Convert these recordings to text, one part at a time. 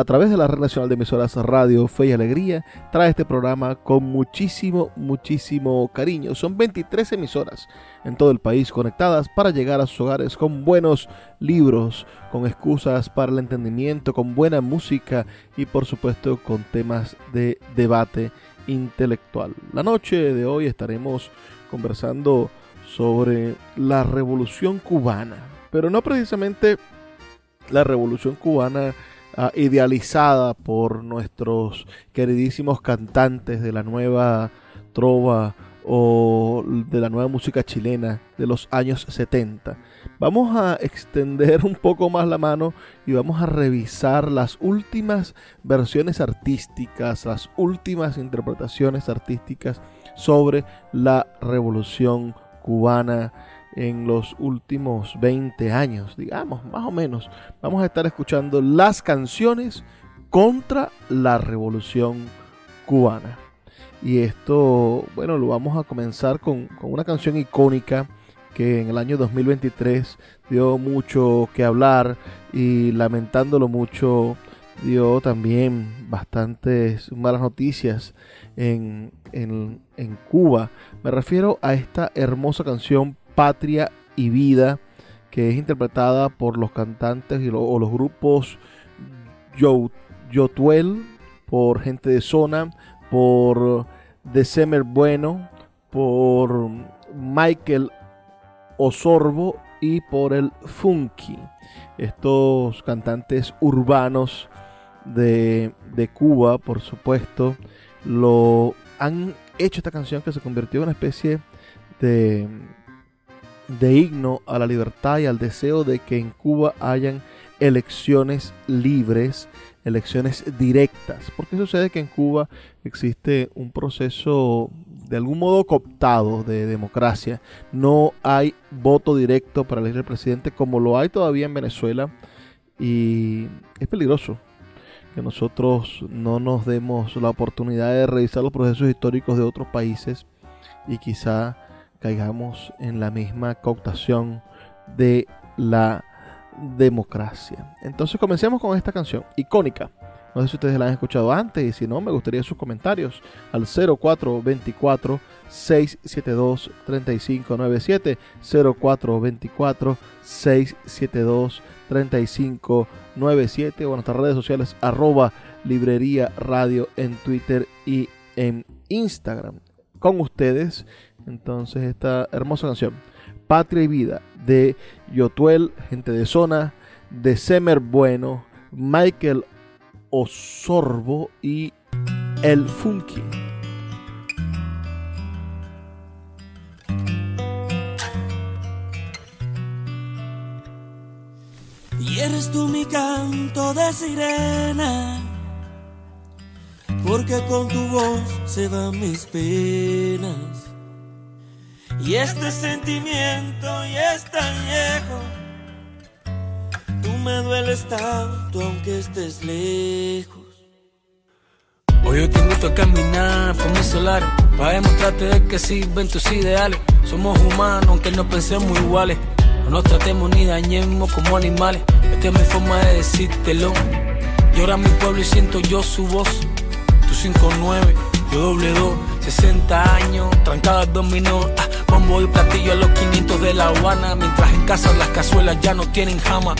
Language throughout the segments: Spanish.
a través de la Red Nacional de Emisoras Radio Fe y Alegría, trae este programa con muchísimo, muchísimo cariño. Son 23 emisoras en todo el país conectadas para llegar a sus hogares con buenos libros, con excusas para el entendimiento, con buena música y por supuesto con temas de debate intelectual. La noche de hoy estaremos conversando sobre la revolución cubana, pero no precisamente la revolución cubana Ah, idealizada por nuestros queridísimos cantantes de la nueva trova o de la nueva música chilena de los años 70. Vamos a extender un poco más la mano y vamos a revisar las últimas versiones artísticas, las últimas interpretaciones artísticas sobre la revolución cubana en los últimos 20 años, digamos, más o menos. Vamos a estar escuchando las canciones contra la revolución cubana. Y esto, bueno, lo vamos a comenzar con, una canción icónica que en el año 2023 dio mucho que hablar y lamentándolo mucho dio también bastantes malas noticias en, en, en Cuba. Me refiero a esta hermosa canción Patria y Vida, que es interpretada por los cantantes y o los grupos Yotuel, por Gente de Zona, por December Bueno, por Michael Osorbo y por el Funky. Estos cantantes urbanos de, de Cuba, por supuesto, lo han hecho esta canción que se convirtió en una especie de de himno a la libertad y al deseo de que en Cuba hayan elecciones libres, elecciones directas. Porque sucede que en Cuba existe un proceso de algún modo cooptado de democracia. No hay voto directo para elegir al presidente como lo hay todavía en Venezuela. Y es peligroso que nosotros no nos demos la oportunidad de revisar los procesos históricos de otros países y quizá caigamos en la misma cooptación de la democracia. Entonces comencemos con esta canción icónica. No sé si ustedes la han escuchado antes y si no, me gustaría sus comentarios al 0424 672 3597 0424 672 3597 o en nuestras redes sociales arroba librería radio en Twitter y en Instagram. Con ustedes entonces esta hermosa canción, Patria y Vida, de Yotuel, gente de zona, de Semer Bueno, Michael Osorbo y El Funky. Y eres tú mi canto de sirena, porque con tu voz se van mis penas y este sentimiento ya es tan viejo. Tú me dueles tanto aunque estés lejos. Hoy yo te invito a caminar por mi solar Para demostrarte de que sirven tus ideales. Somos humanos, aunque no pensemos iguales. No nos tratemos ni dañemos como animales. Esta es mi forma de decírtelo. Llora mi pueblo y siento yo su voz. Tu 5-9, yo doble 2. 60 años, trancadas dominó. Ah, bombo y platillo a los 500 de La Habana. Mientras en casa las cazuelas ya no tienen jama.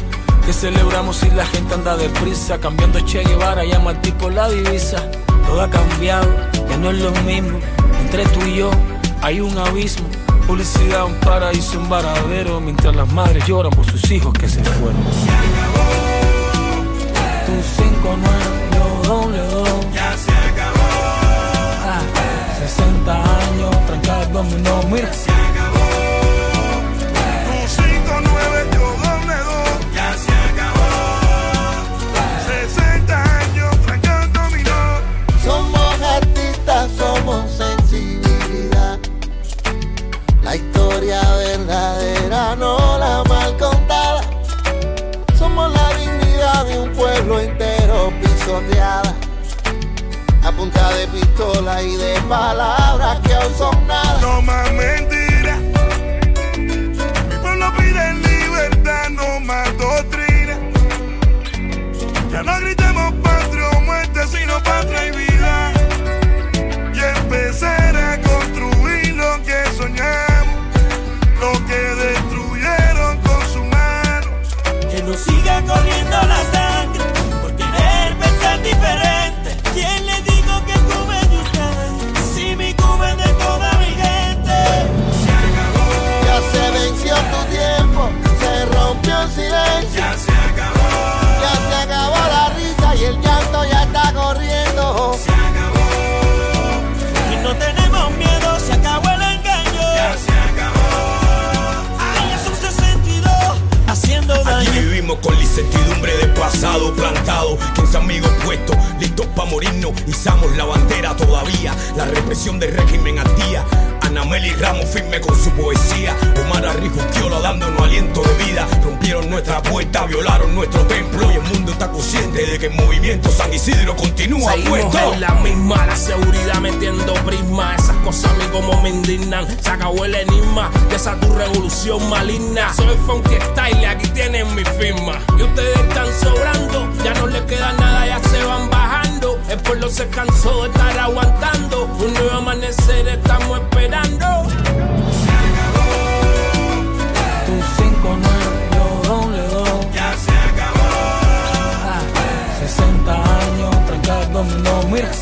Que celebramos si la gente anda deprisa. Cambiando Che Guevara, llama al tipo la divisa. Todo ha cambiado, ya no es lo mismo. Entre tú y yo hay un abismo. Publicidad, un paraíso, un varadero. Mientras las madres lloran por sus hijos que se fueron. Se acabó. Tu 5 9 yo doble dos. Ya se acabó. Ah, 60 años, trancadas dominó. Mira, Se punta de pistola y de palabras que aún son nada. No más mentiras. Mi pueblo pide libertad, no más doctrina. Ya no gritemos patria o muerte, sino patria y vida. Y empezar a construir lo que soñamos, lo que destruyeron con sus manos. Que no siga corriendo la con la incertidumbre de pasado plantado. 15 amigos puestos, listos para morirnos. Izamos la bandera todavía. La represión del régimen al día. Anameli Ramos firme con su poesía. Omar Arrijuquiola dándonos aliento de vida. Rompieron nuestra puerta, violaron nuestro templo. Y el mundo está consciente de que el movimiento San Isidro continúa Seguimos puesto. en la misma, la seguridad metiendo prisma. Esas cosas a mí como me indignan. Se acabó el enigma de esa tu revolución maligna. Soy funky style, aquí tienen mi firma. Y ustedes están sobrando, ya no les queda nada, ya se van bajando. El pueblo se cansó de estar aguantando. Un nuevo amanecer estamos esperando. Tu 5 9 yo doble dos. Ya se acabó. Ah, 60 años, trancadas dominó. Mira,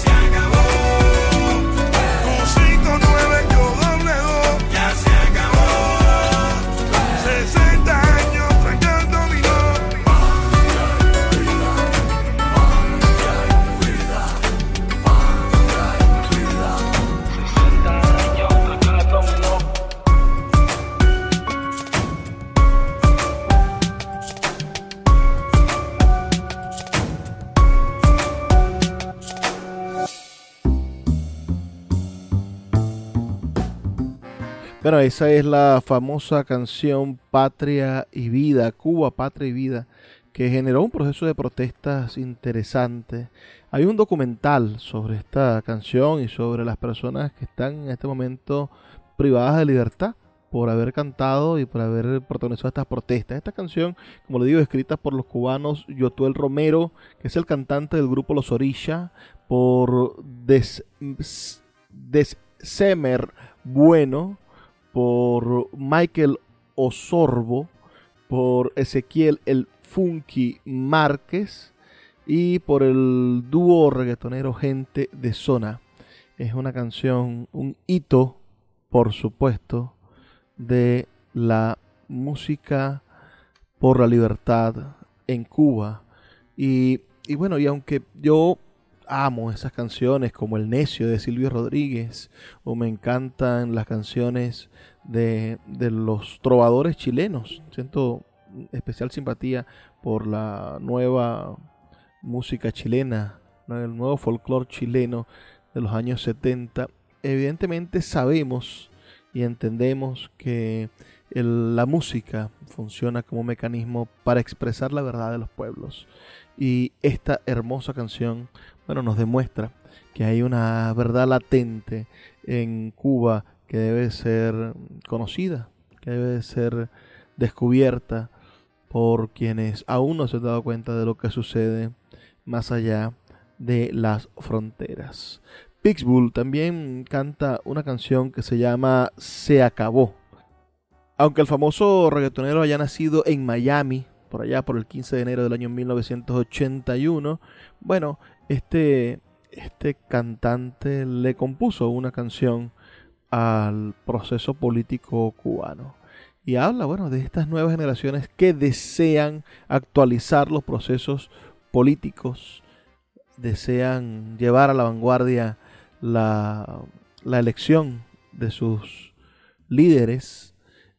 Bueno, esa es la famosa canción Patria y Vida, Cuba, Patria y Vida, que generó un proceso de protestas interesante. Hay un documental sobre esta canción y sobre las personas que están en este momento privadas de libertad por haber cantado y por haber protagonizado estas protestas. Esta canción, como le digo, escrita por los cubanos Yotuel Romero, que es el cantante del grupo Los Orisha, por Des, Dessemer Bueno, por Michael Osorbo, por Ezequiel el Funky Márquez y por el dúo reggaetonero Gente de Zona. Es una canción, un hito, por supuesto, de la música por la libertad en Cuba. Y, y bueno, y aunque yo amo esas canciones como El Necio de Silvio Rodríguez, o me encantan las canciones de, de los trovadores chilenos. Siento especial simpatía por la nueva música chilena, el nuevo folclore chileno de los años 70. Evidentemente sabemos y entendemos que la música funciona como mecanismo para expresar la verdad de los pueblos. Y esta hermosa canción, bueno, nos demuestra que hay una verdad latente en Cuba que debe ser conocida, que debe ser descubierta por quienes aún no se han dado cuenta de lo que sucede más allá de las fronteras. Pittsburgh también canta una canción que se llama Se acabó. Aunque el famoso reggaetonero haya nacido en Miami, por allá por el 15 de enero del año 1981, bueno, este, este cantante le compuso una canción al proceso político cubano. Y habla, bueno, de estas nuevas generaciones que desean actualizar los procesos políticos, desean llevar a la vanguardia la, la elección de sus líderes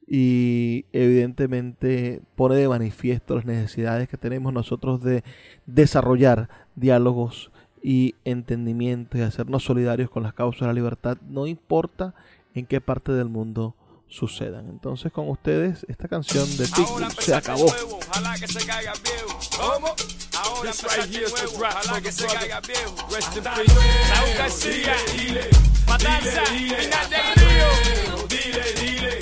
y evidentemente pone de manifiesto las necesidades que tenemos nosotros de desarrollar diálogos y entendimiento y hacernos solidarios con las causas de la libertad, no importa en qué parte del mundo sucedan. Entonces con ustedes esta canción de Pitbull se acabó. Ojalá que se caiga viejo. ¿Cómo? Ahora This right here is the nuevo. rap Ojalá for que the se brother. caiga viejo. Rest in Hasta peace. luego. Raúl García. Dile, Matanza. dile, dile,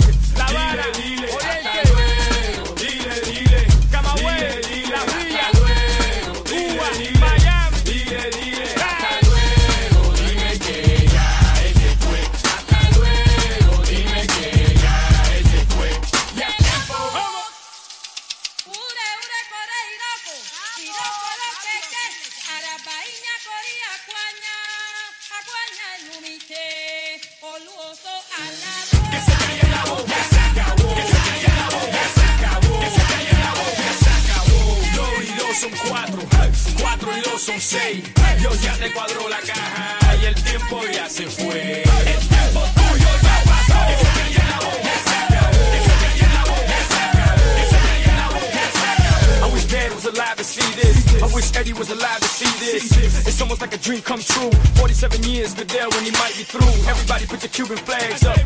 wish Eddie was alive to see this. It's almost like a dream come true. 47 years, but there when he might be through. Everybody put your Cuban flags up.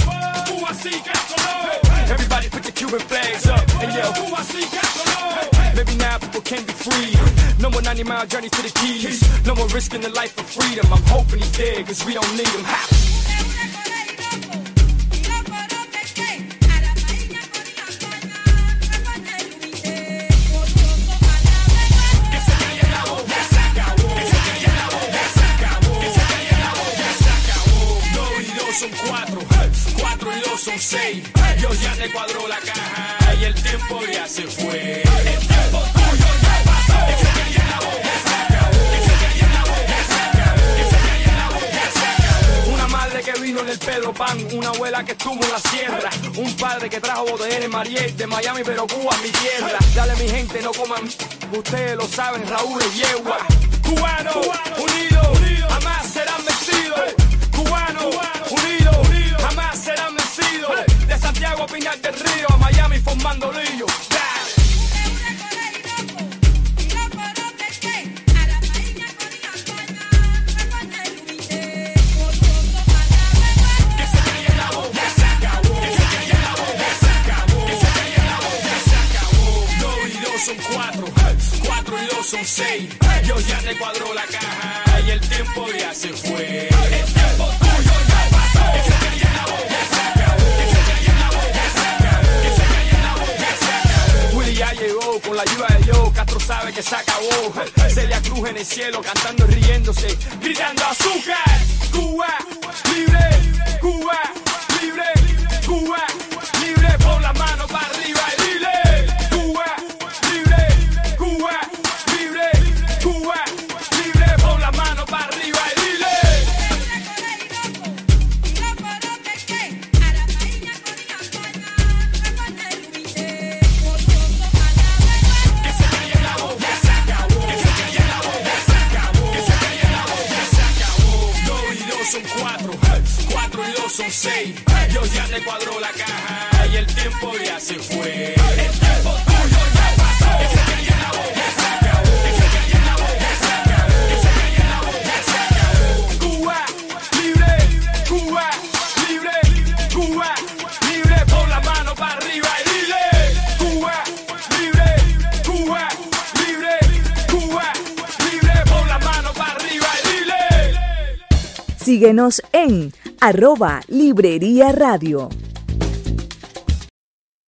Everybody put your Cuban flags up. And yo, Maybe now people can be free. No more 90 mile journey to the keys. No more risking the life for freedom. I'm hoping he's dead, cause we don't need him. Ha! Son cuatro, cuatro y dos son seis. Dios ya te cuadró la caja y el tiempo ya se fue. El tiempo tuyo ya pasó. Una madre que vino en el Pedro Pan, una abuela que estuvo en la sierra, un padre que trajo botellera en Mariel de Miami, pero Cuba mi tierra. Dale mi gente, no coman, ustedes lo saben, Raúl es yegua. Cubano, unido, jamás serán Pinar del Río, a Miami formando lío. Son cuatro, cuatro y dos son seis. Dios ya te cuadró la caja y el tiempo ya se fue. El tiempo tuyo ya pasó. Ya llegó con la ayuda de Dios. Castro sabe que se acabó. Celia Cruz en el cielo cantando y riéndose, gritando azúcar. Cuba libre, Cuba La caja y el tiempo ya se fue. Cuba libre, libre, libre. La mano para arriba y dile. Cuba libre, libre, libre. La mano para arriba y dile. Síguenos en arroba Librería Radio.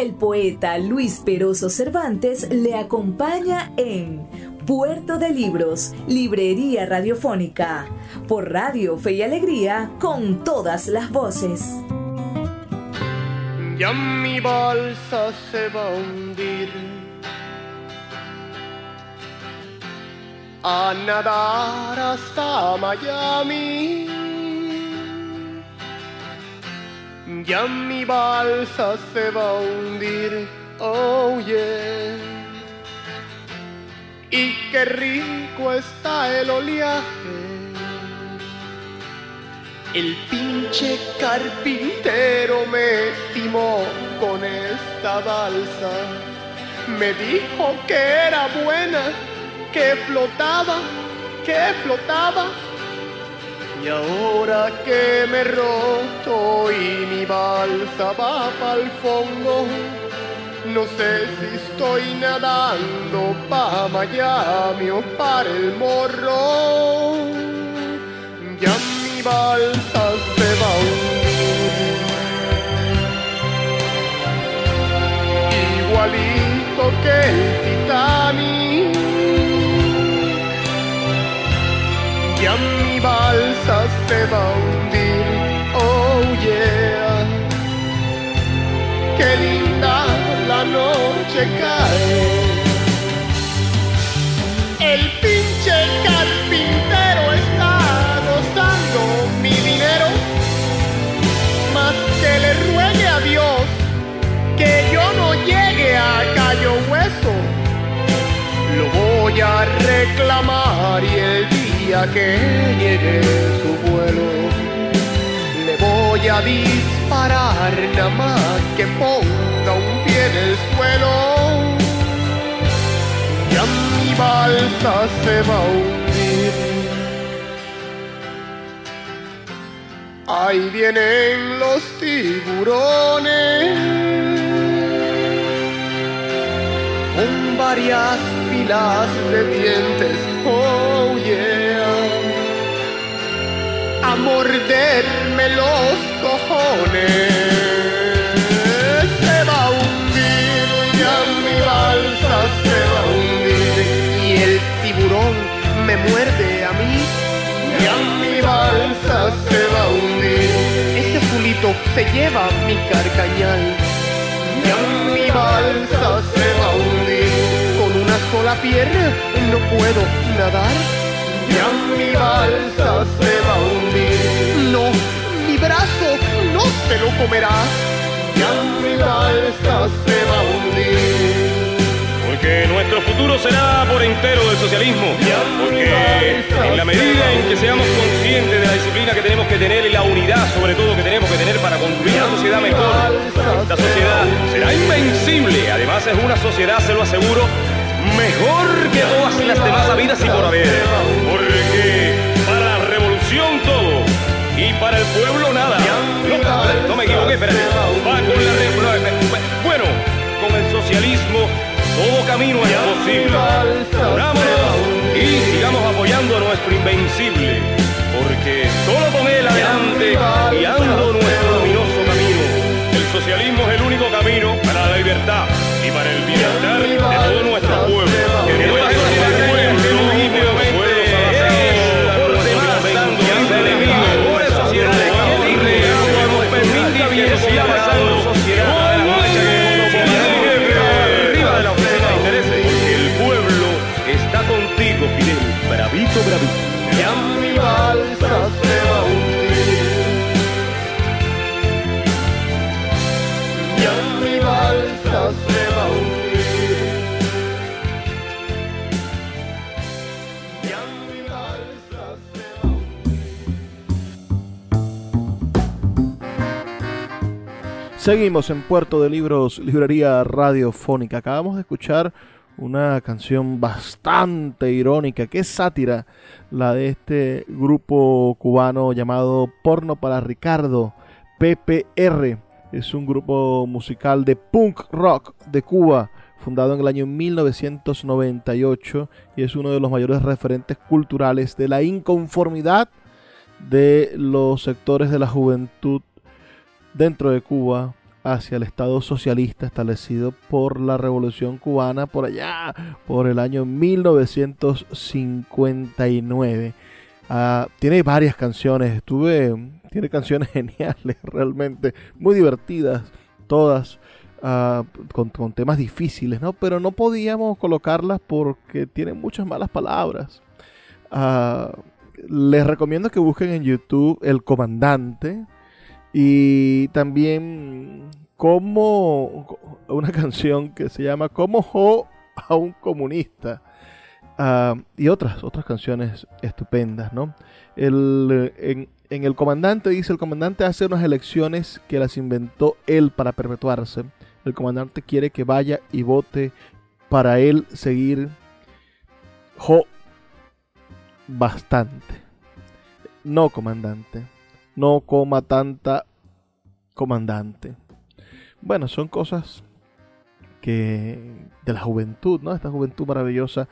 El poeta Luis Peroso Cervantes le acompaña en Puerto de Libros, Librería Radiofónica, por Radio Fe y Alegría, con todas las voces. Ya mi balsa se va a hundir a nadar hasta Miami. Ya mi balsa se va a hundir, oh yeah. Y qué rico está el oleaje. El pinche carpintero me timó con esta balsa. Me dijo que era buena, que flotaba, que flotaba. Y ahora que me he roto y mi balsa va pa'l fondo, no sé si estoy nadando pa' Miami o para el morro. Ya mi balsa se va. Igualito que el Titanic. Ya mi balsa se va oh yeah. Qué linda la noche cae. El pinche carpintero está gozando mi dinero, más que le ruegue a Dios que yo no llegue a Cayo Hueso. Lo voy a reclamar y el día que llegue su vuelo le voy a disparar nada más que ponga un pie en el suelo. Ya mi balsa se va a hundir. Ahí vienen los tiburones con varias filas de dientes, a morderme los cojones. Se va a hundir, ya mi balsa se va a hundir, y el tiburón me muerde a mí, ya mi balsa se va a hundir. Ese azulito se lleva mi carcañal. Ya mi balsa se va a hundir Con una sola pierna no puedo nadar Ya mi balsa se va a hundir No, mi brazo no se lo comerás Ya mi balsa se va a hundir Porque nuestro futuro será por entero del socialismo. Porque en la medida en que seamos conscientes de la disciplina que tenemos que tener y la unidad sobre todo que tenemos que tener para construir una sociedad mejor, esta sociedad será invencible. Además es una sociedad, se lo aseguro, mejor que todas las demás habidas y por haber. Todo y para el pueblo nada. No, me equivoqué, espérate. Va con la Bueno, con el socialismo todo camino es posible. Y sigamos apoyando a nuestro invencible, porque solo con él adelante guiando nuestro luminoso camino. El socialismo es el único camino para la libertad y para el bienestar de todo nuestro pueblo. Que Seguimos en Puerto de Libros, librería radiofónica. Acabamos de escuchar una canción bastante irónica, que es sátira, la de este grupo cubano llamado Porno para Ricardo, PPR. Es un grupo musical de punk rock de Cuba, fundado en el año 1998 y es uno de los mayores referentes culturales de la inconformidad de los sectores de la juventud dentro de Cuba hacia el Estado socialista establecido por la Revolución cubana por allá, por el año 1959. Ah, tiene varias canciones, estuve, tiene canciones geniales, realmente muy divertidas, todas ah, con, temas difíciles, ¿no? Pero no podíamos colocarlas porque tienen muchas malas palabras. Ah, les recomiendo que busquen en YouTube El Comandante y también como una canción que se llama Como Jo a un comunista Ah, y otras otras canciones estupendas, ¿no? El, en, en El Comandante dice, el comandante hace unas elecciones que las inventó él para perpetuarse. El comandante quiere que vaya y vote para él seguir Jo bastante. No, comandante. No coma tanta comandante. Bueno, son cosas que de la juventud, ¿no? Esta juventud maravillosa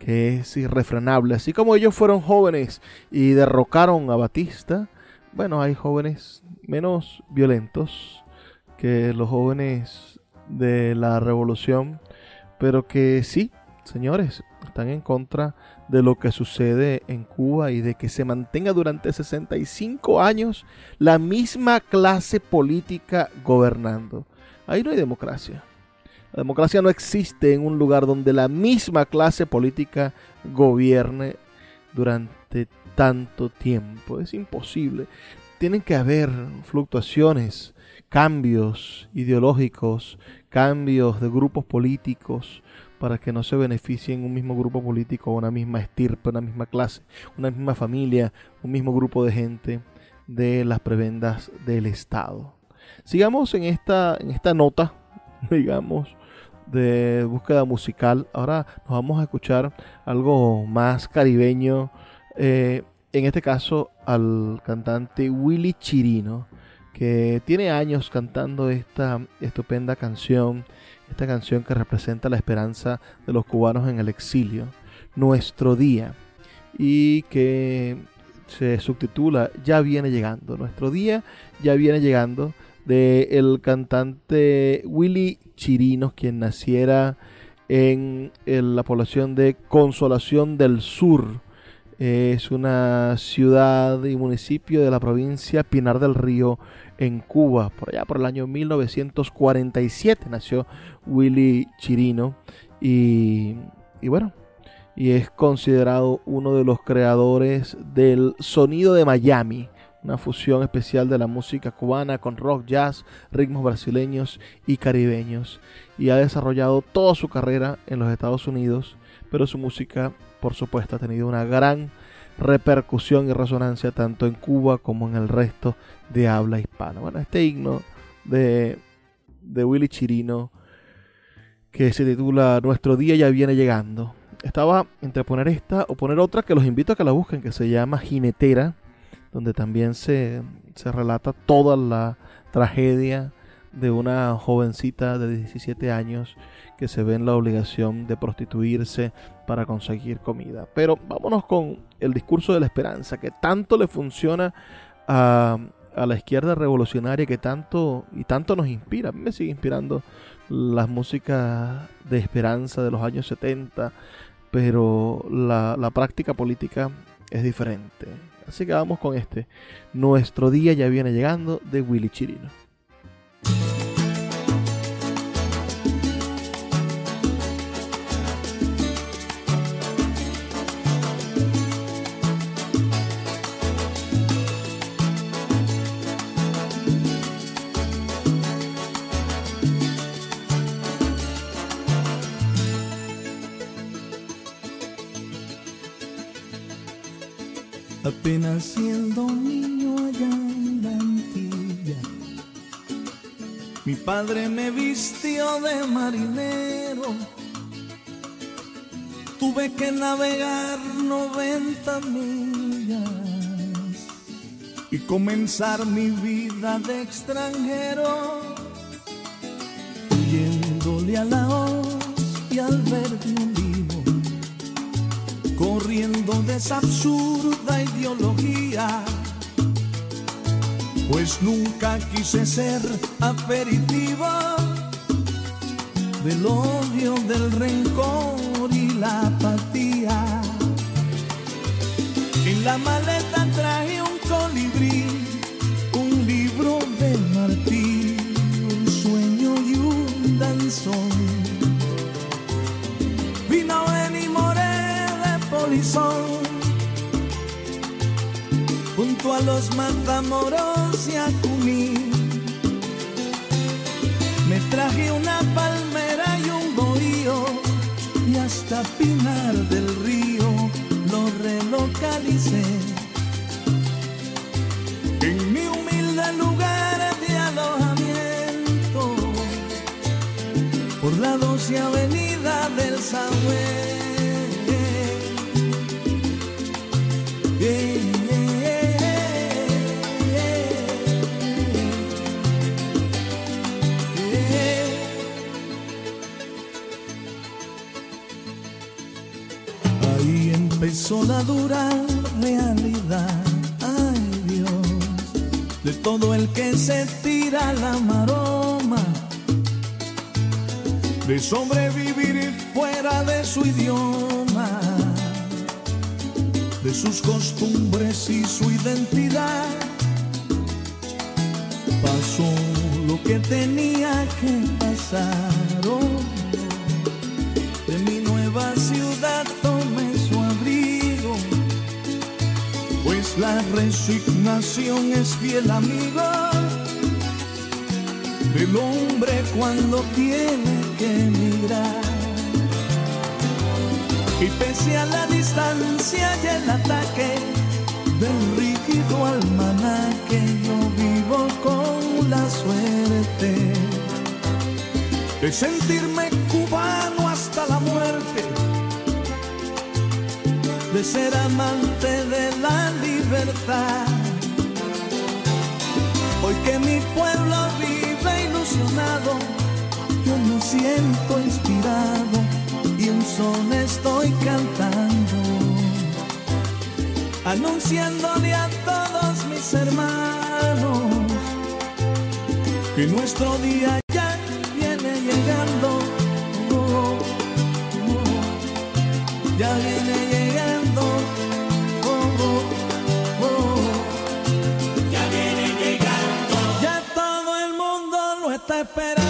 que es irrefrenable. Así como ellos fueron jóvenes y derrocaron a Batista, bueno, hay jóvenes menos violentos que los jóvenes de la revolución, pero que sí, señores, están en contra de lo que sucede en Cuba y de que se mantenga durante 65 años la misma clase política gobernando. Ahí no hay democracia. La democracia no existe en un lugar donde la misma clase política gobierne durante tanto tiempo. Es imposible. Tienen que haber fluctuaciones, cambios ideológicos, cambios de grupos políticos para que no se beneficien un mismo grupo político, una misma estirpe, una misma clase, una misma familia, un mismo grupo de gente de las prebendas del Estado. Sigamos en esta, en esta nota, digamos, de búsqueda musical. Ahora nos vamos a escuchar algo más caribeño. eh, en este caso al cantante Willy Chirino, que tiene años cantando esta estupenda canción, esta canción que representa la esperanza de los cubanos en el exilio, Nuestro Día, y que se subtitula Ya viene llegando. Nuestro Día ya viene llegando de el cantante Willy Chirinos, quien naciera en, en la población de Consolación del Sur. Es una ciudad y municipio de la provincia Pinar del Río en Cuba. Por allá por el año 1947 nació Willy Chirino y, y bueno, y es considerado uno de los creadores del sonido de Miami, una fusión especial de la música cubana con rock, jazz, ritmos brasileños y caribeños. Y ha desarrollado toda su carrera en los Estados Unidos, pero su música, por supuesto, ha tenido una gran repercusión y resonancia tanto en Cuba como en el resto de habla hispana. Bueno, este himno de, de Willy Chirino, que se titula Nuestro día ya viene llegando. Estaba entre poner esta o poner otra que los invito a que la busquen, que se llama Jinetera, donde también se, se relata toda la tragedia de una jovencita de 17 años que se ve en la obligación de prostituirse para conseguir comida. Pero vámonos con el discurso de la esperanza, que tanto le funciona a, a la izquierda revolucionaria, que tanto y tanto nos inspira. A mí me sigue inspirando las músicas de esperanza de los años 70, pero la, la práctica política es diferente. Así que vamos con este. Nuestro día ya viene llegando de Willy Chirino. Apenas mi padre me vistió de marinero. Tuve que navegar 90 millas y comenzar mi vida de extranjero, huyéndole a la hoz y al verde olivo corriendo de esa absurda ideología. Pues nunca quise ser aperitivo del odio, del rencor y la apatía. En la maleta traje un colibrí, un libro de Martí, un sueño y un danzón. Vino ven y moré de polizón a los matamoros y a Cuní. Me traje una palmera y un bohío y hasta Pinar del Río lo relocalicé. En mi humilde lugar de alojamiento por la 12 avenida del Sahue. Ahí empezó la dura realidad, ay Dios, de todo el que se tira la maroma, de sobrevivir fuera de su idioma, de sus costumbres y su identidad. Pasó lo que tenía que pasar. La resignación es fiel amigo del hombre cuando tiene que emigrar. Y pese a la distancia y el ataque del rígido almanaque, yo vivo con la suerte de sentirme cubano hasta la muerte, de ser amante de la libertad. Hoy que mi pueblo vive ilusionado, yo me siento inspirado y un son estoy cantando, anunciándole a todos mis hermanos que nuestro día ya viene llegando. Oh, oh, oh. ya viene lo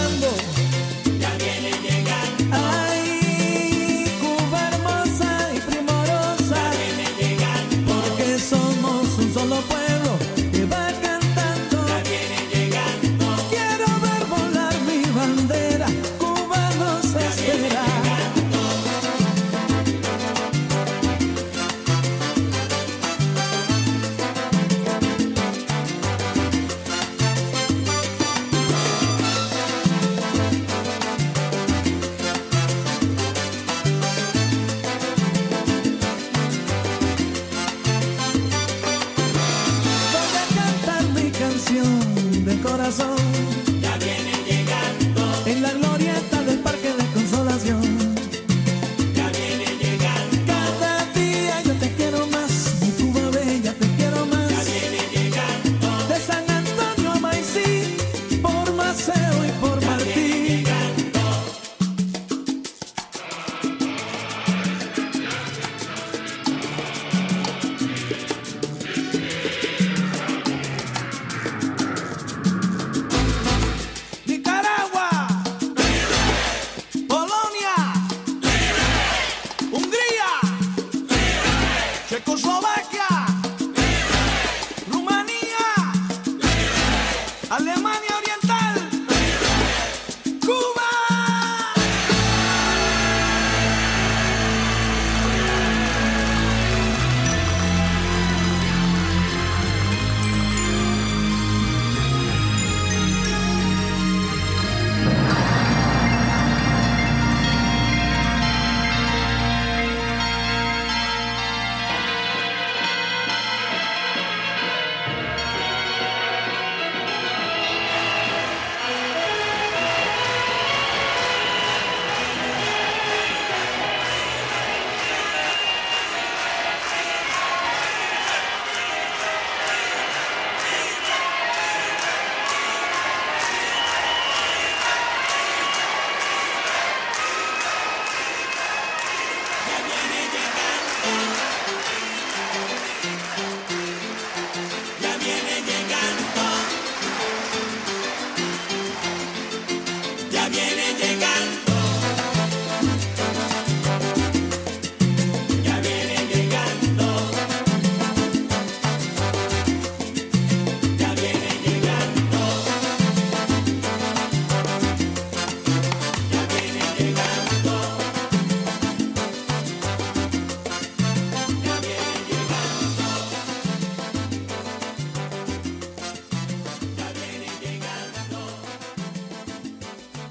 Voy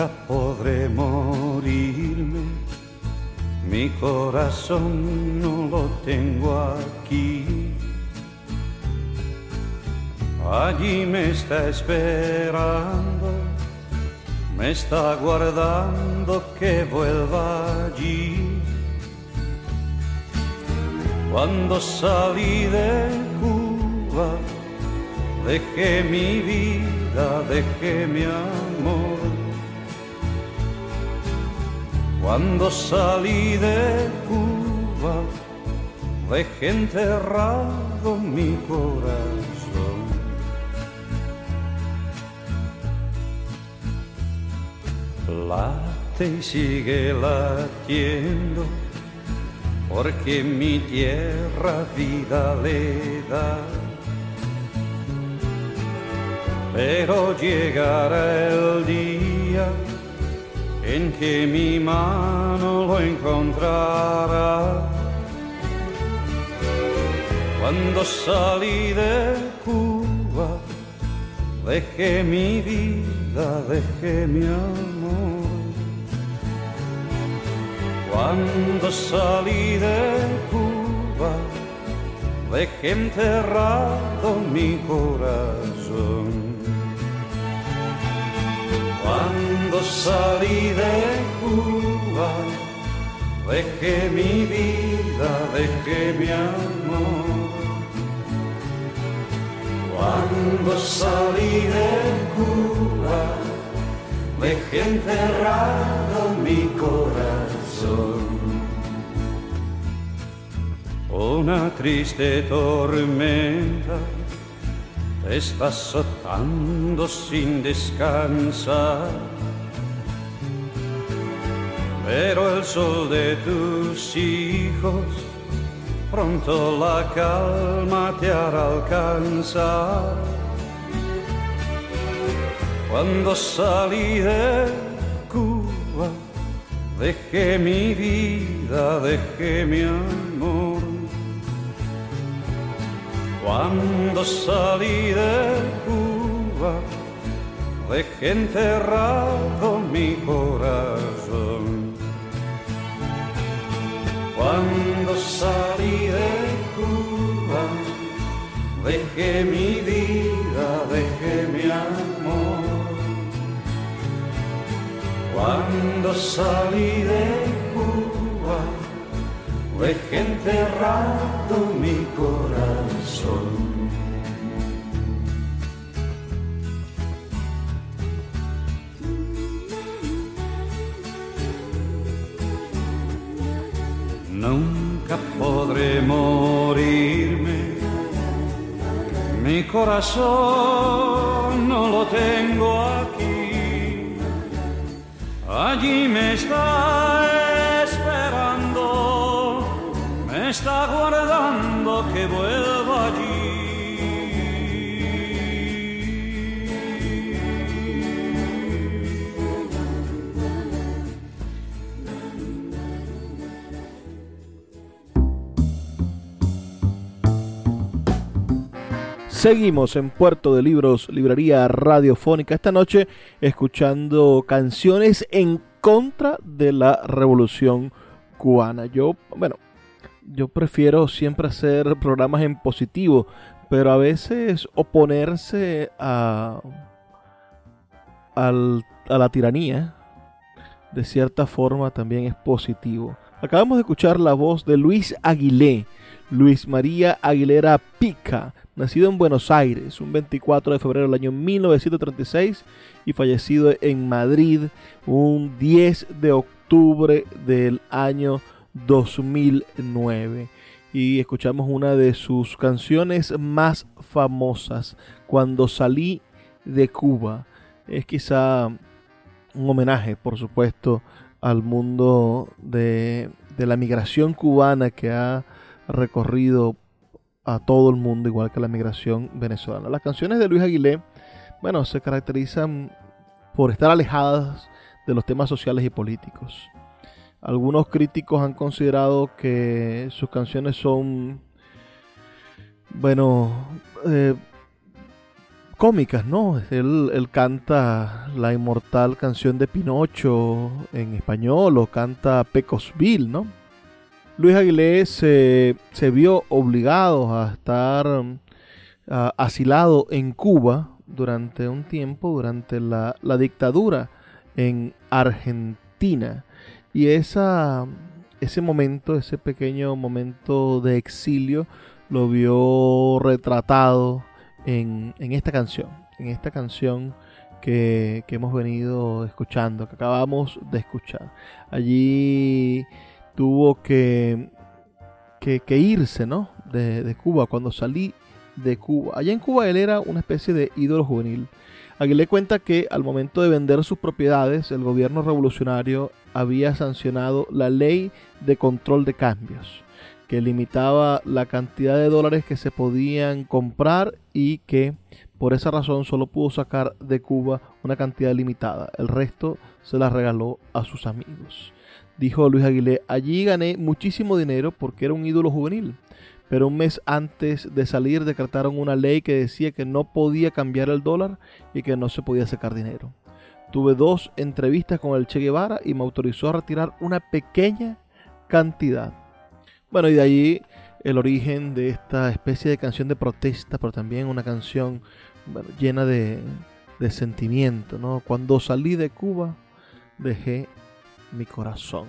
Nunca podré morirme, mi corazón no lo tengo aquí. Allí me está esperando, me está guardando que vuelva allí. Cuando salí de Cuba, dejé mi vida, dejé mi amor. Cuando salí de Cuba, dejé enterrado mi corazón. Late y sigue latiendo, porque mi tierra vida le da. Pero llegará el día en que mi mano lo encontrará. Cuando salí de Cuba, dejé mi vida, dejé mi amor. Cuando salí de Cuba, dejé enterrado mi corazón. Cuando salí de Cuba, dejé mi vida, dejé mi amor. Cuando salí de Cuba, dejé enterrado mi corazón. Una triste tormenta te está azotando sin descansar. Pero el sol de tus hijos pronto la calma te hará alcanzar. Cuando salí de Cuba, dejé mi vida, dejé mi amor. Cuando salí de Cuba, dejé enterrado mi corazón. Cuando salí de Cuba, dejé mi vida, dejé mi amor. Cuando salí de Cuba, dejé enterrado mi corazón. Nunca podré morirme, mi corazón no lo tengo aquí. Allí me está está guardando que vuelva allí. Seguimos en Puerto de Libros, librería radiofónica, esta noche escuchando canciones en contra de la revolución cubana. Yo, bueno, yo prefiero siempre hacer programas en positivo, pero a veces oponerse a, al- a la tiranía de cierta forma también es positivo. Acabamos de escuchar la voz de Luis Aguilé, Luis María Aguilera Pica, nacido en Buenos Aires un 24 de febrero del año 1936 y fallecido en Madrid un 10 de octubre del año 2009. Y escuchamos una de sus canciones más famosas, Cuando salí de Cuba. Es quizá un homenaje, por supuesto, al mundo de, de la migración cubana que ha recorrido a todo el mundo, igual que la migración venezolana. Las canciones de Luis Aguilé, bueno, se caracterizan por estar alejadas de los temas sociales y políticos. Algunos críticos han considerado que sus canciones son, bueno, eh, cómicas, ¿no? Él, él canta la inmortal canción de Pinocho en español o canta Pecosville, ¿no? Luis Aguilé se, se vio obligado a estar a- asilado en Cuba durante un tiempo, durante la, la dictadura en Argentina. Y ese momento, ese pequeño momento de exilio, lo vio retratado en, en esta canción, en esta canción que, que hemos venido escuchando, que acabamos de escuchar. Allí tuvo que, que, que irse ¿no? de, de Cuba cuando salí de Cuba. Allá en Cuba él era una especie de ídolo juvenil. Aguilé cuenta que al momento de vender sus propiedades, el gobierno revolucionario había sancionado la ley de control de cambios, que limitaba la cantidad de dólares que se podían comprar y que por esa razón solo pudo sacar de Cuba una cantidad limitada. El resto se la regaló a sus amigos. Dijo Luis Aguilé, allí gané muchísimo dinero porque era un ídolo juvenil pero un mes antes de salir decretaron una ley que decía que no podía cambiar el dólar y que no se podía sacar dinero. Tuve dos entrevistas con el Che Guevara y me autorizó a retirar una pequeña cantidad. Bueno, y de allí el origen de esta especie de canción de protesta, pero también una canción llena de, de sentimiento, ¿no? Cuando salí de Cuba, dejé mi corazón.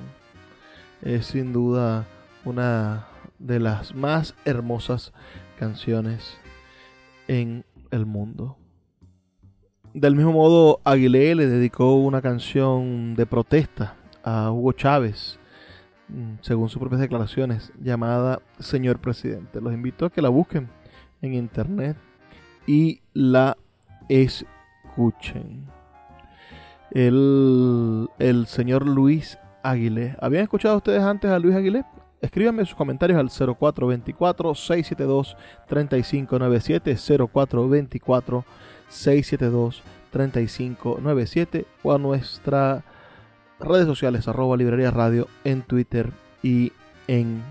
Es sin duda una de las más hermosas canciones en el mundo. Del mismo modo, Aguilé le dedicó una canción de protesta a Hugo Chávez, mm, según sus propias declaraciones, llamada Señor Presidente. Los invito a que la busquen en internet y la escuchen. El, el señor Luis Aguilé. ¿Habían escuchado ustedes antes a Luis Aguilé? Escríbanme sus comentarios al 0424-672-3597, 0424-672-3597 o a nuestras redes sociales, arroba librería radio en Twitter y en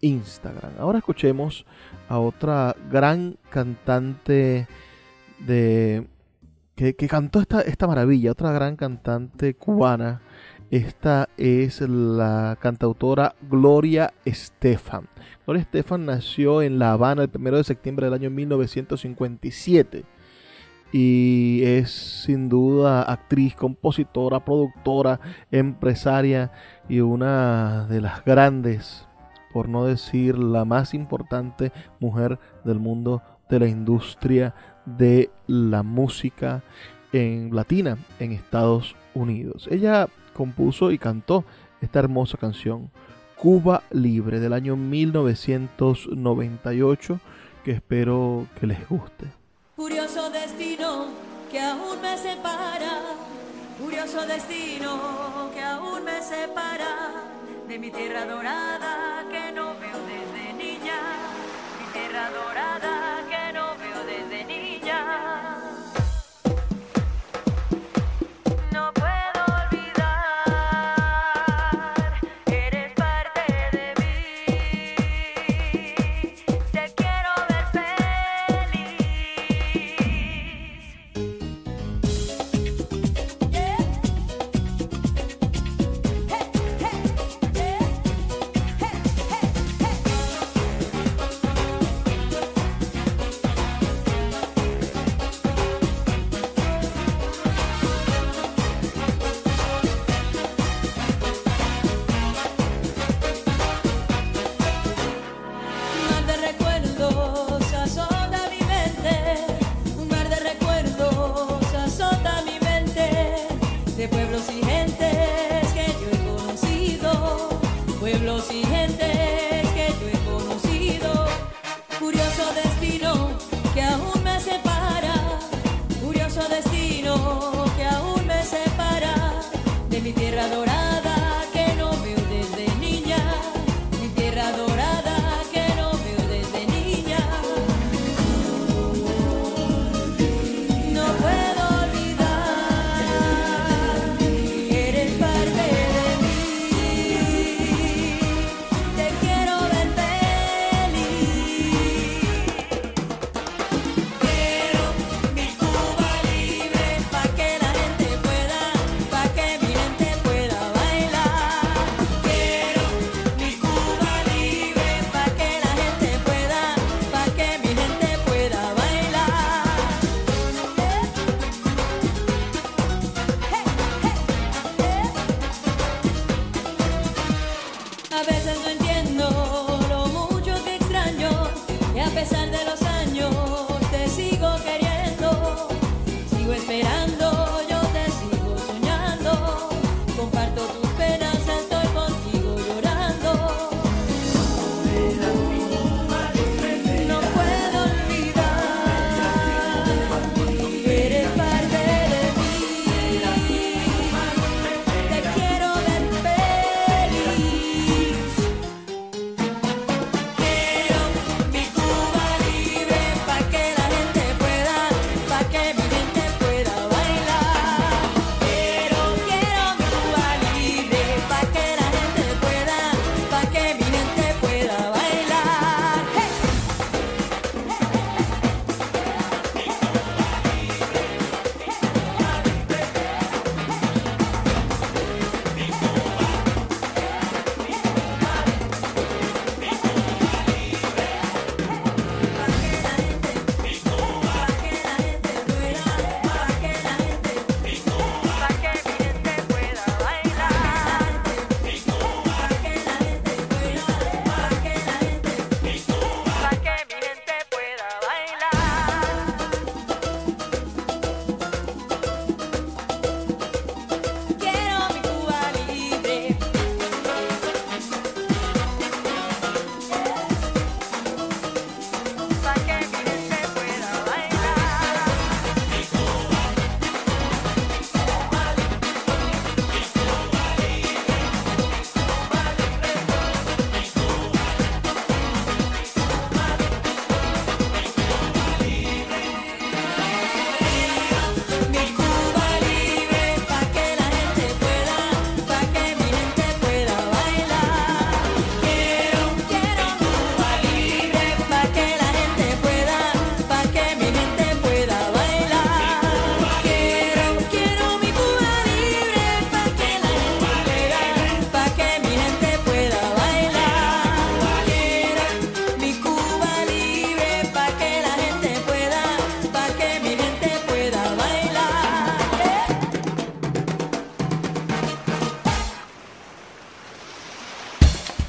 Instagram. Ahora escuchemos a otra gran cantante de que, que cantó esta, esta maravilla, otra gran cantante cubana. Esta es la cantautora Gloria Estefan. Gloria Estefan nació en La Habana el 1 de septiembre del año 1957 y es sin duda actriz, compositora, productora, empresaria y una de las grandes, por no decir la más importante mujer del mundo de la industria de la música en latina en Estados Unidos. Ella compuso y cantó esta hermosa canción Cuba Libre del año 1998 que espero que les guste. Curioso destino que aún me separa, curioso destino que aún me separa de mi tierra dorada que no veo desde niña, mi tierra dorada.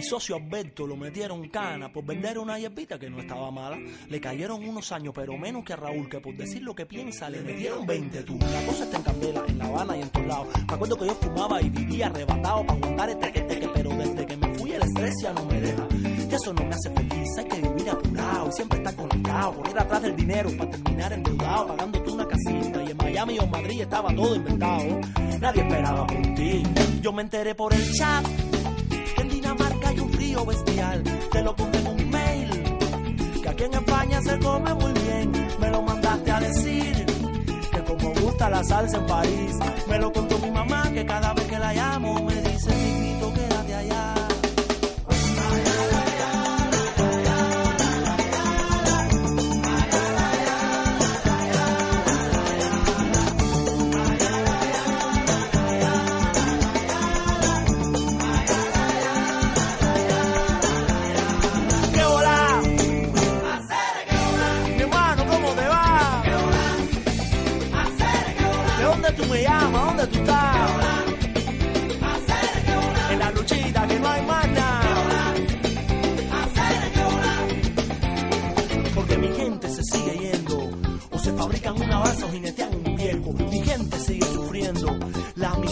Mi socio Alberto lo metieron cana por vender una hierbita que no estaba mala. Le cayeron unos años, pero menos que a Raúl, que por decir lo que piensa le metieron 20 tú. La cosa está en candela, en La Habana y en todos lados. Me acuerdo que yo fumaba y vivía arrebatado para aguantar este que teque, pero desde que me fui el estrés ya no me deja. Que eso no me hace feliz, hay que vivir apurado y siempre estar conectado, correr atrás del dinero para terminar endeudado, pagándote una casita. Y en Miami o en Madrid estaba todo inventado. Nadie esperaba por ti. Yo me enteré por el chat bestial. Te lo conté en un mail. Que aquí en España se come muy bien. Me lo mandaste a decir. Que como gusta la salsa en París. Me lo contó mi mamá. Que cada vez que la llamo me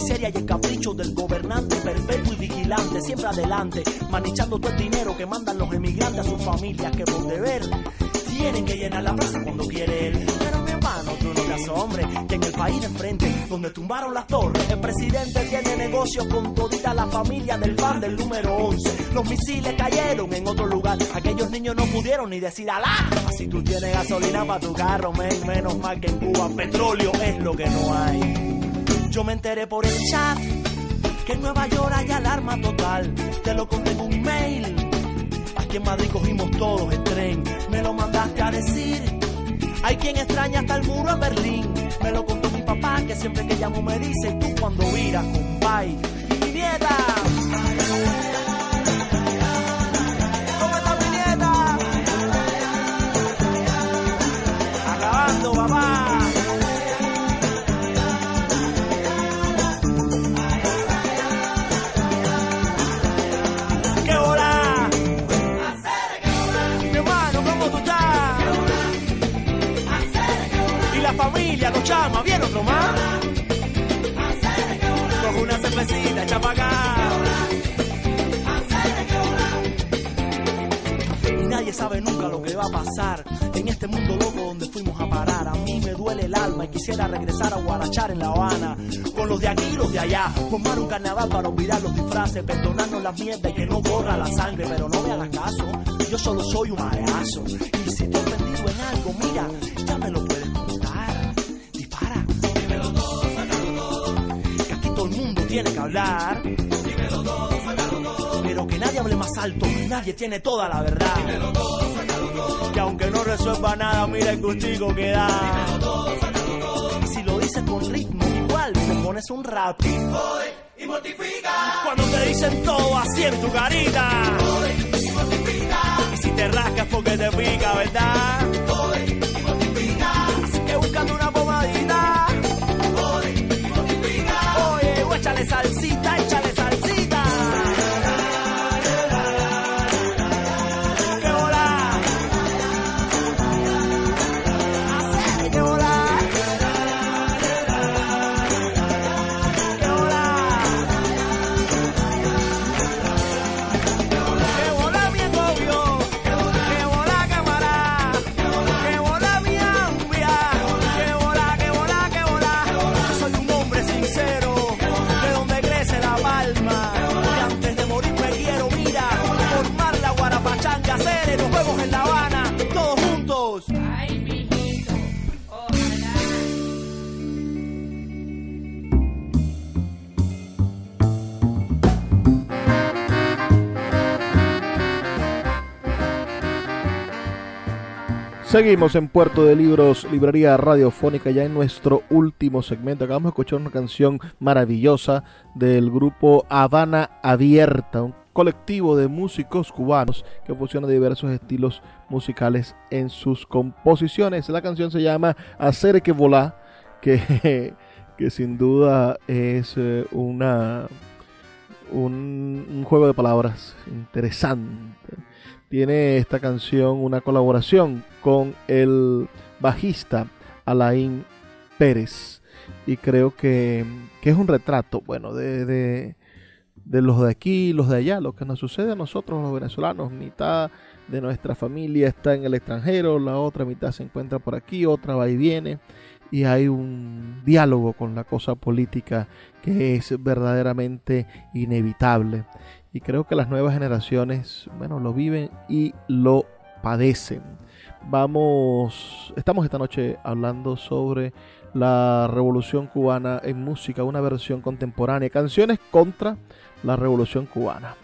miseria y el capricho del gobernante perpetuo y vigilante, siempre adelante, manichando todo el dinero que mandan los emigrantes a sus familias que por deber tienen que llenar la plaza cuando quiere él. Pero mi hermano, tú no te asombres que en el país de enfrente, donde tumbaron las torres, el presidente tiene negocios con todita la familia del pan del número 11. Los misiles cayeron en otro lugar, aquellos niños no pudieron ni decir alá. Así tú tienes gasolina para tu carro, men, menos mal que en Cuba petróleo es lo que no hay. Yo me enteré por el chat que en Nueva York hay alarma total. Te lo conté en un mail. Aquí en Madrid cogimos todos el tren. Me lo mandaste a decir. Hay quien extraña hasta el muro en Berlín. Me lo contó mi papá que siempre que llamo me dice tú cuando viras, compay. Y mi nieta. Chamas, ¿bien otro más? Coge una cervecita, echa pa' acá. Y nadie sabe nunca lo que va a pasar en este mundo loco donde fuimos a parar. A mí me duele el alma y quisiera regresar a Guarachar en La Habana. Con los de aquí de allá. Formar un carnaval para olvidar los disfraces. Perdonarnos la mierda y que no corra la sangre. Pero no me hagas caso. Yo solo soy un payaso. Y si te he ofendido en algo, mira, ya tiene que hablar. Dímelo todo, sácalo todo. Pero que nadie hable más alto. Nadie tiene toda la verdad. Dímelo todo, sácalo todo. Que aunque no resuelva nada, mira el gustico que da. Y si lo dices con ritmo, igual te pones un rap. Jode y mortifica. Cuando te dicen todo así en tu carita. Jode y mortifica. Y si te rascas porque te pica, ¿verdad? Seguimos en Puerto de Libros, librería radiofónica, ya en nuestro último segmento. Acabamos de escuchar una canción maravillosa del grupo Habana Abierta, un colectivo de músicos cubanos que fusiona diversos estilos musicales en sus composiciones. La canción se llama Hacer que volá, que, que sin duda es eh, una, un, un juego de palabras interesante tiene esta canción una colaboración con el bajista Alain Pérez. Y creo que, que es un retrato, bueno, de, de, de, los de aquí, los de allá, lo que nos sucede a nosotros los venezolanos. Mitad de nuestra familia está en el extranjero, la otra mitad se encuentra por aquí, otra va y viene. Y hay un diálogo con la cosa política que es verdaderamente inevitable y creo que las nuevas generaciones, bueno, lo viven y lo padecen. Vamos, estamos esta noche hablando sobre la revolución cubana en música, una versión contemporánea, canciones contra la revolución cubana,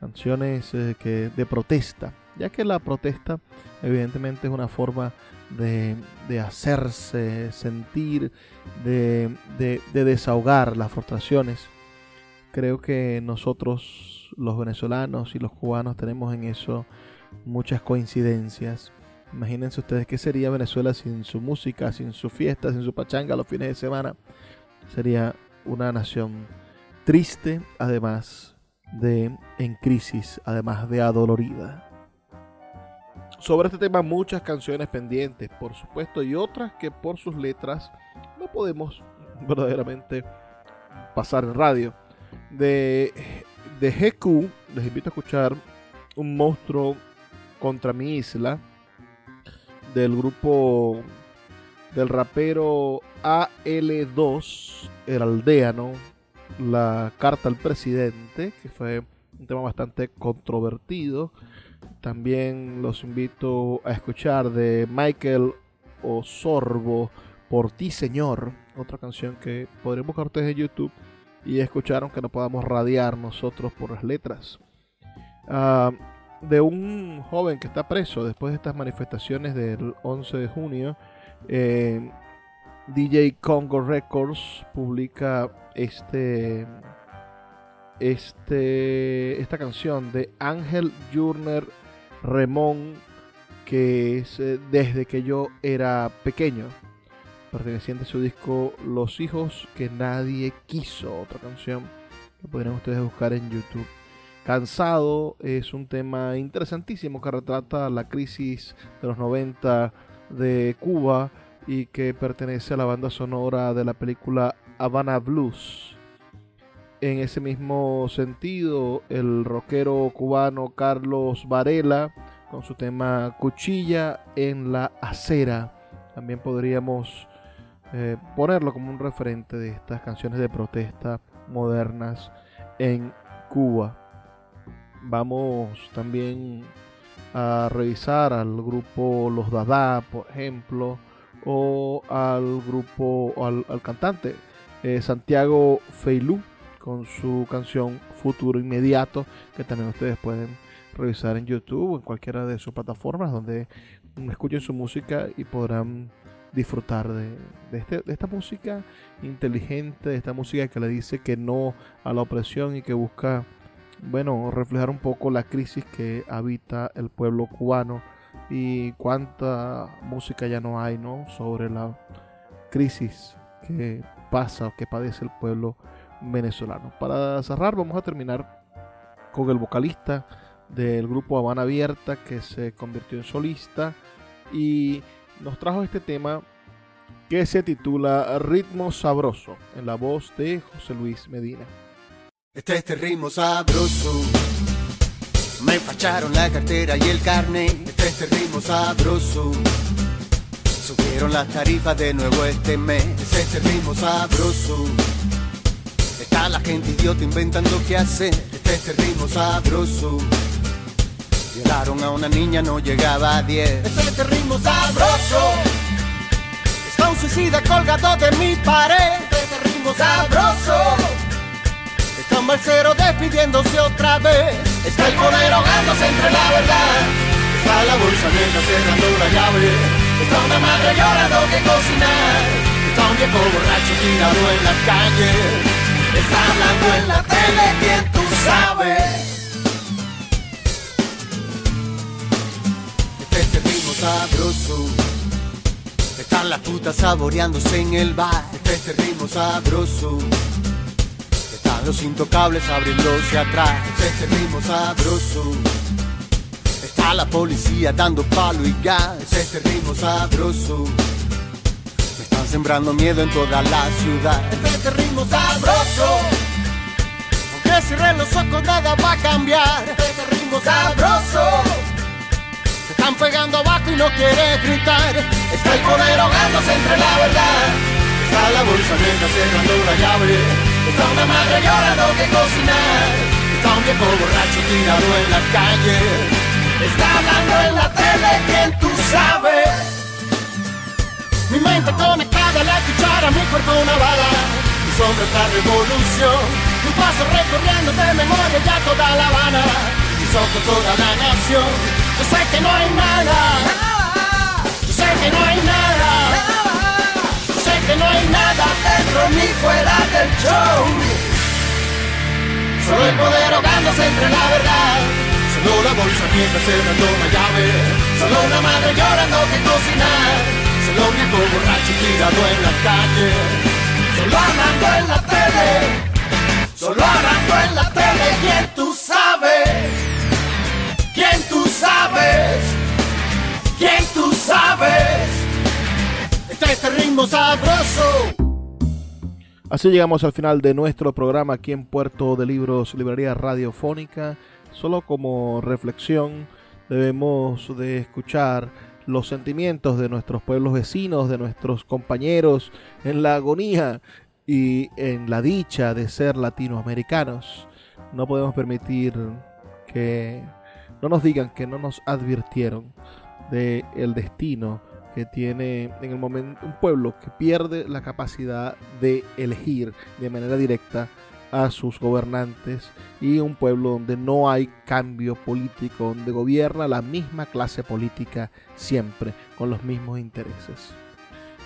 canciones eh, que, de protesta, ya que la protesta evidentemente es una forma de, de hacerse sentir, de, de, de desahogar las frustraciones. Creo que nosotros los venezolanos y los cubanos tenemos en eso muchas coincidencias. Imagínense ustedes qué sería Venezuela sin su música, sin su fiesta, sin su pachanga los fines de semana. Sería una nación triste, además de en crisis, además de adolorida. Sobre este tema muchas canciones pendientes, por supuesto, y otras que por sus letras no podemos verdaderamente pasar en radio. De de GQ, les invito a escuchar Un monstruo contra mi isla del grupo del rapero AL2, el aldeano, la carta al presidente, que fue un tema bastante controvertido. También los invito a escuchar de Michael Osorbo, Por ti Señor, otra canción que podrán buscar ustedes en YouTube y escucharon que no podamos radiar nosotros por las letras. Ah, de un joven que está preso después de estas manifestaciones del 11 de junio, eh, DJ Congo Records publica este, este, esta canción de Ángel Jurner Remón, que es eh, desde que yo era pequeño perteneciente a su disco Los hijos que nadie quiso, otra canción que podrían ustedes buscar en YouTube. Cansado es un tema interesantísimo que retrata la crisis de los 90 de Cuba y que pertenece a la banda sonora de la película Havana Blues. En ese mismo sentido, el rockero cubano Carlos Varela con su tema Cuchilla en la acera. También podríamos eh, ponerlo como un referente de estas canciones de protesta modernas en Cuba. Vamos también a revisar al grupo Los Dada, por ejemplo, o al grupo, al, cantante eh, Santiago Feilú con su canción Futuro Inmediato, que también ustedes pueden revisar en YouTube o en cualquiera de sus plataformas donde escuchen su música y podrán disfrutar este, de, esta música inteligente, de esta música que le dice que no a la opresión y que busca, bueno, reflejar un poco la crisis que habita el pueblo cubano y cuánta música ya no hay, ¿no? Sobre la crisis que pasa o que padece el pueblo venezolano. Para cerrar, vamos a terminar con el vocalista del grupo Habana Abierta que se convirtió en solista y nos trajo este tema que se titula Ritmo Sabroso, en la voz de José Luis Medina. Este es este ritmo sabroso. Me facharon la cartera y el carnet. Este es este ritmo sabroso. Subieron las tarifas de nuevo este mes. Este es este ritmo sabroso. Está la gente idiota inventando qué hacer. Este es este ritmo sabroso. Violaron a una niña, no llegaba a 10. Este es este ritmo sabroso. Está un suicida colgado de mi pared. Este es este ritmo sabroso. Está un balsero despidiéndose otra vez. Está el poder ahogándose entre la verdad. Está la bolsa negra cerrando la llave. Está una madre llorando que cocinar. Está un viejo borracho tirado en la calle. Está hablando en la tele, quien tú sabes. Este ritmo sabroso. Están las putas saboreándose en el bar. Este ritmo sabroso. Están los intocables abriéndose atrás. Este ritmo sabroso. Está la policía dando palo y gas. Este ritmo sabroso. Me están sembrando miedo en toda la ciudad. Este ritmo sabroso. Aunque cierren los ojos, nada va a cambiar. Este ritmo sabroso. Están pegando abajo y no quiere gritar. Está el poder ahogándose entre la verdad. Está la bolsa negra cerrando la llave. Está una madre llorando que cocinar. Está un viejo borracho tirado en la calle. Está hablando en la tele, quien tú sabes. Mi mente conectada a la cuchara, mi cuerpo una bala. Mi sombra otra revolución. Mi paso recorriendo de memoria ya toda La Habana. Mis ojos toda la nación. Yo sé que no hay nada. Yo sé que no hay nada. Yo sé que no hay nada dentro ni fuera del show. Solo el poder ahogándose entre la verdad. Solo la bolsa vieja cerrando la llave. Solo una madre llorando que cocinar. Solo un viejo borracho tirado en la calle. Solo hablando en la tele. Solo hablando en la tele. ¿Quién tú sabes? ¿Quién tú sabes? ¿Quién tú sabes? Este es este ritmo sabroso. Así llegamos al final de nuestro programa aquí en Puerto de Libros, Librería Radiofónica. Solo como reflexión debemos de escuchar los sentimientos de nuestros pueblos vecinos, de nuestros compañeros en la agonía y en la dicha de ser latinoamericanos. No podemos permitir que no nos digan que no nos advirtieron del el destino que tiene en el momento un pueblo que pierde la capacidad de elegir de manera directa a sus gobernantes y un pueblo donde no hay cambio político, donde gobierna la misma clase política siempre con los mismos intereses.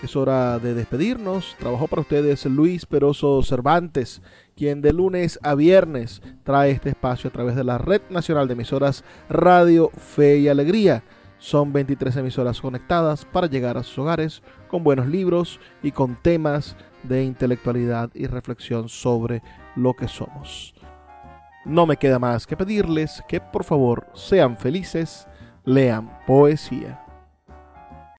Es hora de despedirnos. Trabajó para ustedes Luis Peroso Cervantes, quien de lunes a viernes trae este espacio a través de la Red Nacional de Emisoras Radio Fe y Alegría. Son 23 emisoras conectadas para llegar a sus hogares con buenos libros y con temas de intelectualidad y reflexión sobre lo que somos. No me queda más que pedirles que por favor sean felices, lean poesía.